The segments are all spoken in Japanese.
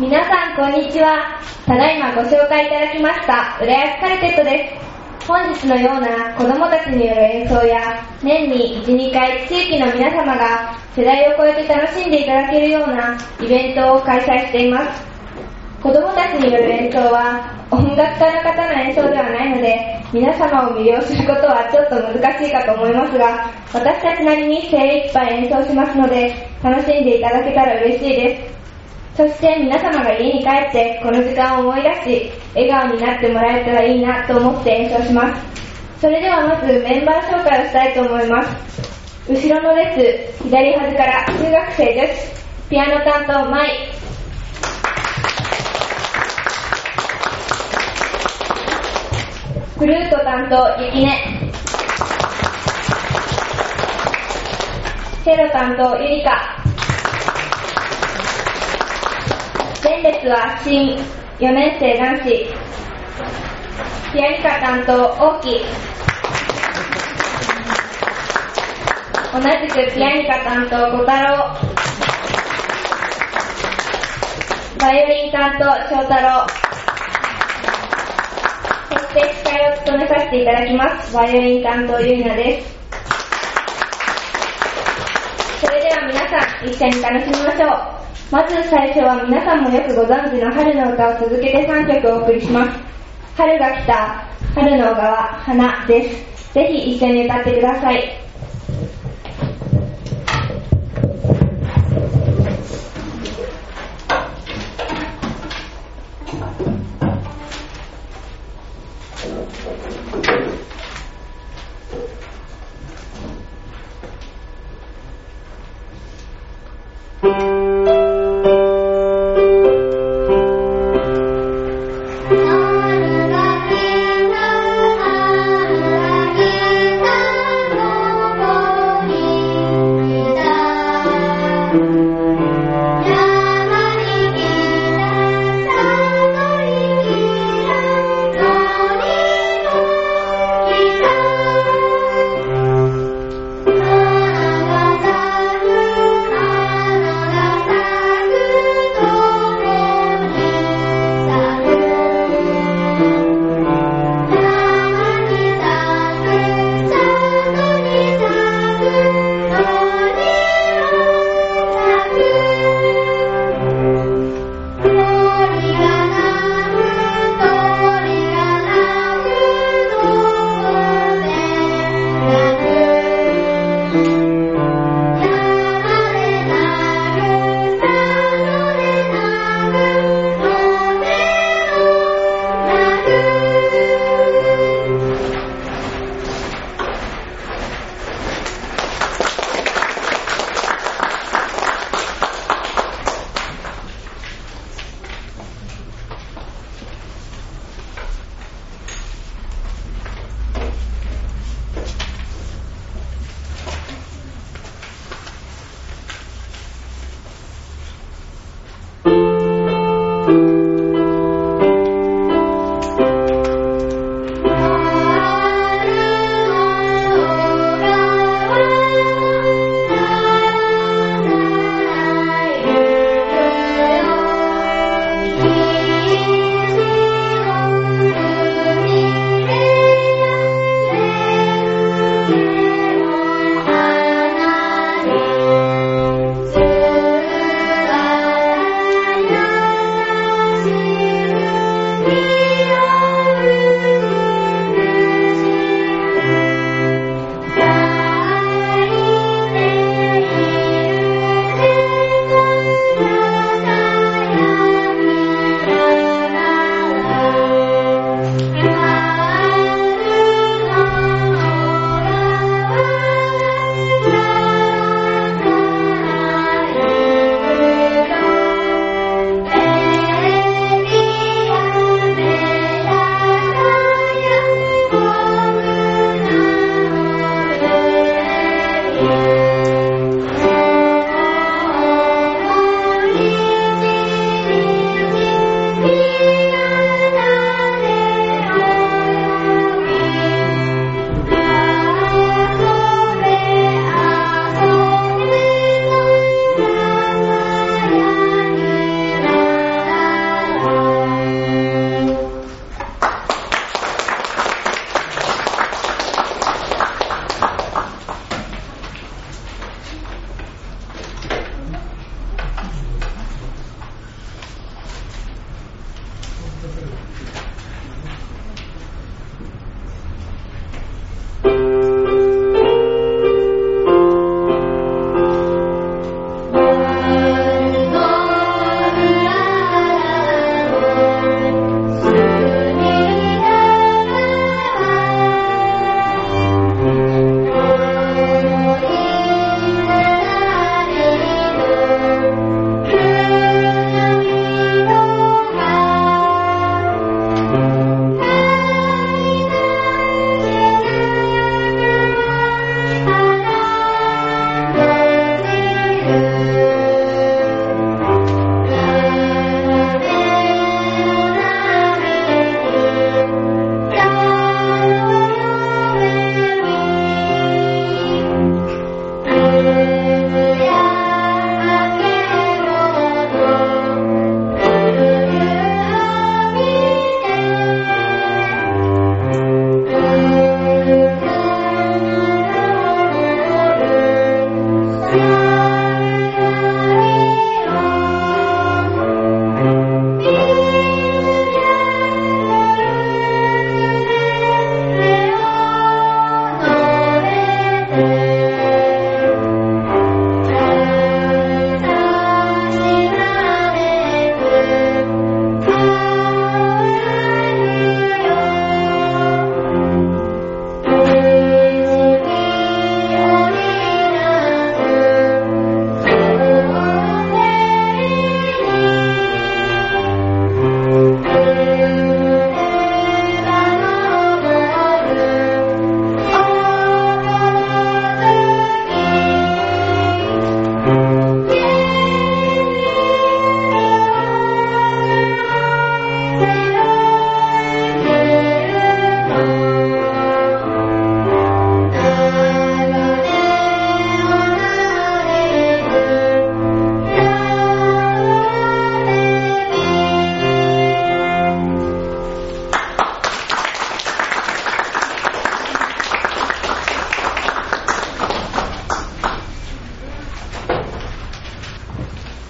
皆さんこんにちは。ただいまご紹介いただきました、浦安カルテットです。本日のような子供たちによる演奏や、年に1、2回地域の皆様が世代を超えて楽しんでいただけるようなイベントを開催しています。子供たちによる演奏は音楽家の方の演奏ではないので皆様を魅了することはちょっと難しいかと思いますが私たちなりに精一杯演奏しますので楽しんでいただけたら嬉しいですそして皆様が家に帰ってこの時間を思い出し笑顔になってもらえたらいいなと思って演奏します。それではまずメンバー紹介をしたいと思います。後ろの列左端から中学生です。ピアノ担当舞フルート担当ゆきね。チェロ担当ゆりか。前列は新4年生男子。ピアニカ担当大き同じくピアニカ担当小太郎。バイオリン担当翔太郎。そして司会を務めさせていただきますバイオリン担当ゆりなです。それでは皆さん一緒に楽しみましょう。まず最初は皆さんもよくご存知の春の歌を続けて3曲お送りします。春が来た。春の小川花です。ぜひ一緒に歌ってください。春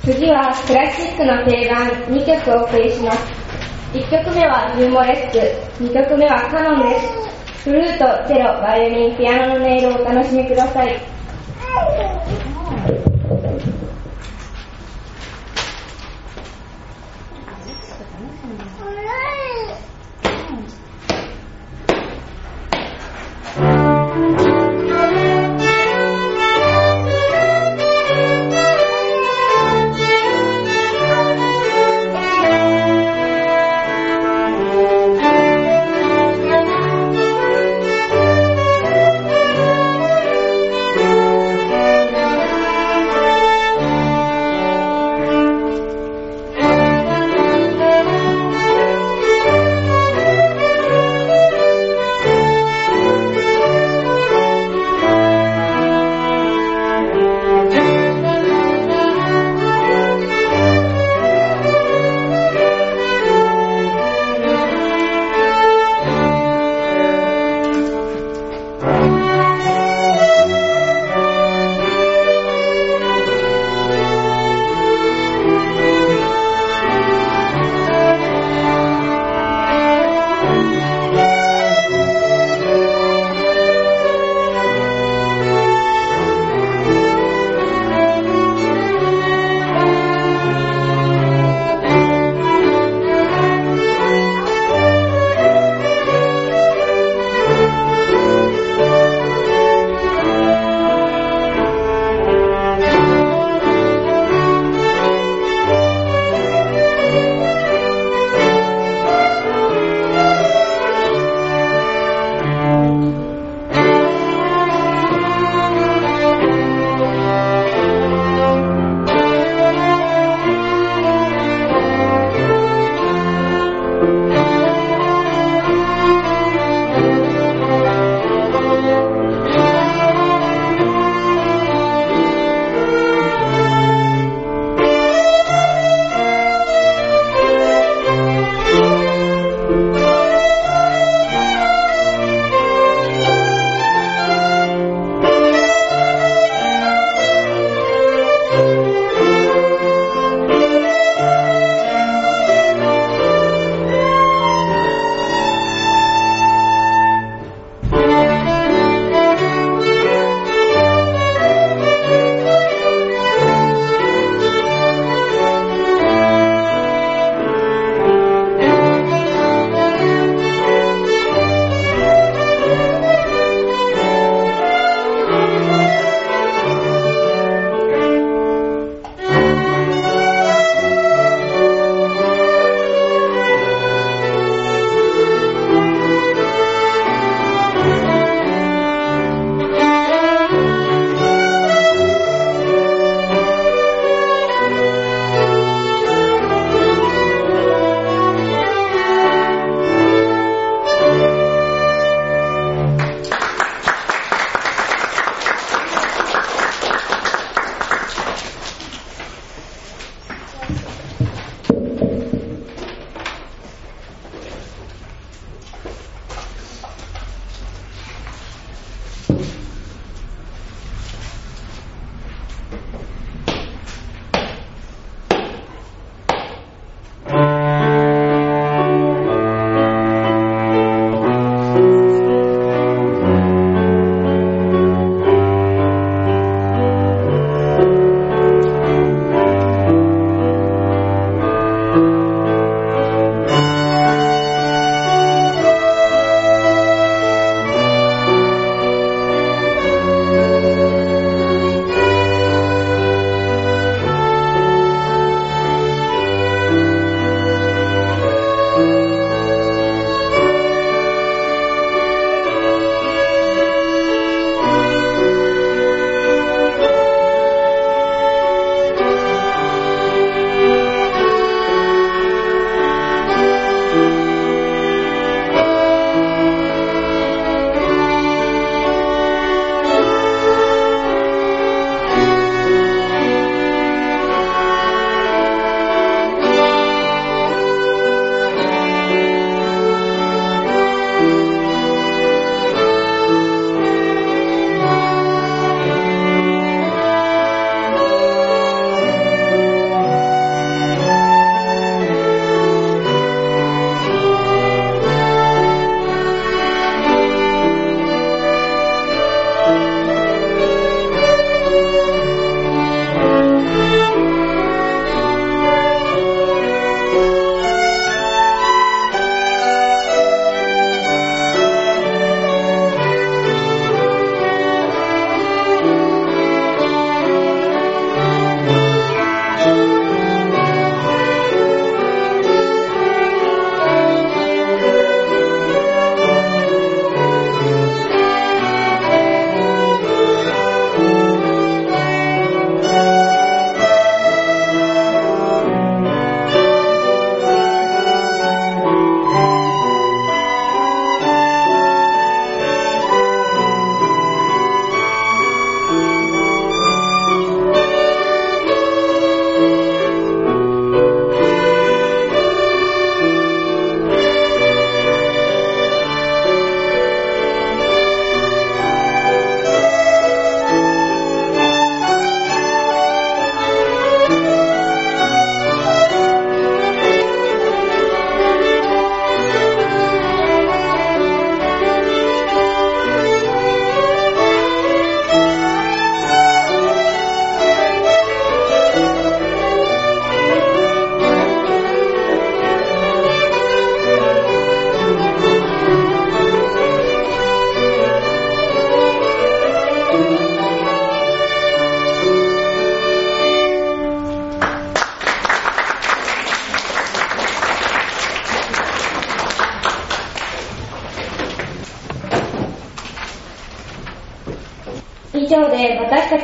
次はクラシックの定番2曲お送りします。1曲目はニューモレック2曲目はカノンです。フルート、チェロ、バイオリン、ピアノの音色をお楽しみください。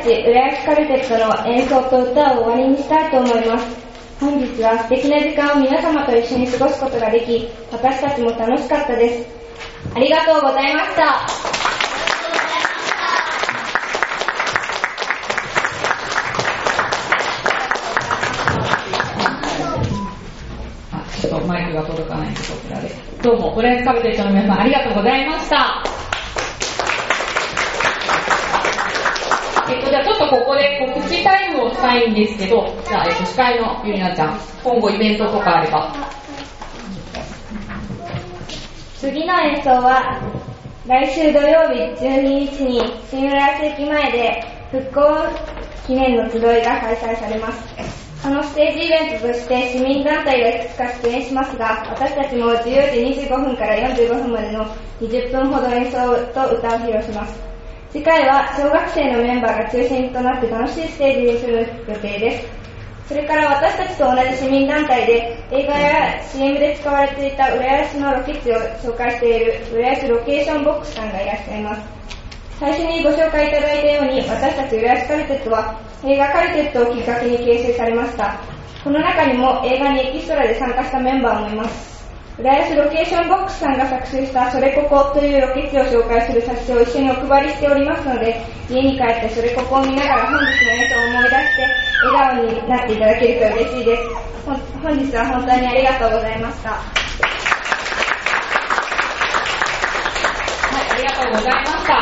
ち浦安カルテットの演奏と歌を終わりにしたいと思います。本日は素敵な時間を皆様と一緒に過ごすことができ、私たちも楽しかったです。ありがとうございました。あ、ちょっとマイクが届かないんで、こちらで。どうも、浦安カルテットの皆さんありがとうございました。えっと、じゃあちょっとここで告知タイムをしたいんですけど、じゃあ、えっと、司会のゆりなちゃん、今後イベントとかあれば。次の演奏は、来週土曜日12日に新浦安駅前で復興記念の集いが開催されます。そのステージイベントとして市民団体がいくつか出演しますが、私たちも14時25分から45分までの20分ほど演奏と歌を披露します。次回は小学生のメンバーが中心となって楽しいステージにする予定です。それから私たちと同じ市民団体で映画や CM で使われていた浦安のロケ地を紹介している浦安ロケーションボックスさんがいらっしゃいます。最初にご紹介いただいたように私たち浦安カルテットは映画カルテットをきっかけに結成されました。この中にも映画にエキストラで参加したメンバーもいます。浦安ロケーションボックスさんが作成したそれここというロケ地を紹介する冊子を一緒にお配りしておりますので、家に帰ってそれここを見ながら本日の演奏を思い出して笑顔になっていただけると嬉しいです。本日は本当にありがとうございました。はい、ありがとうございました。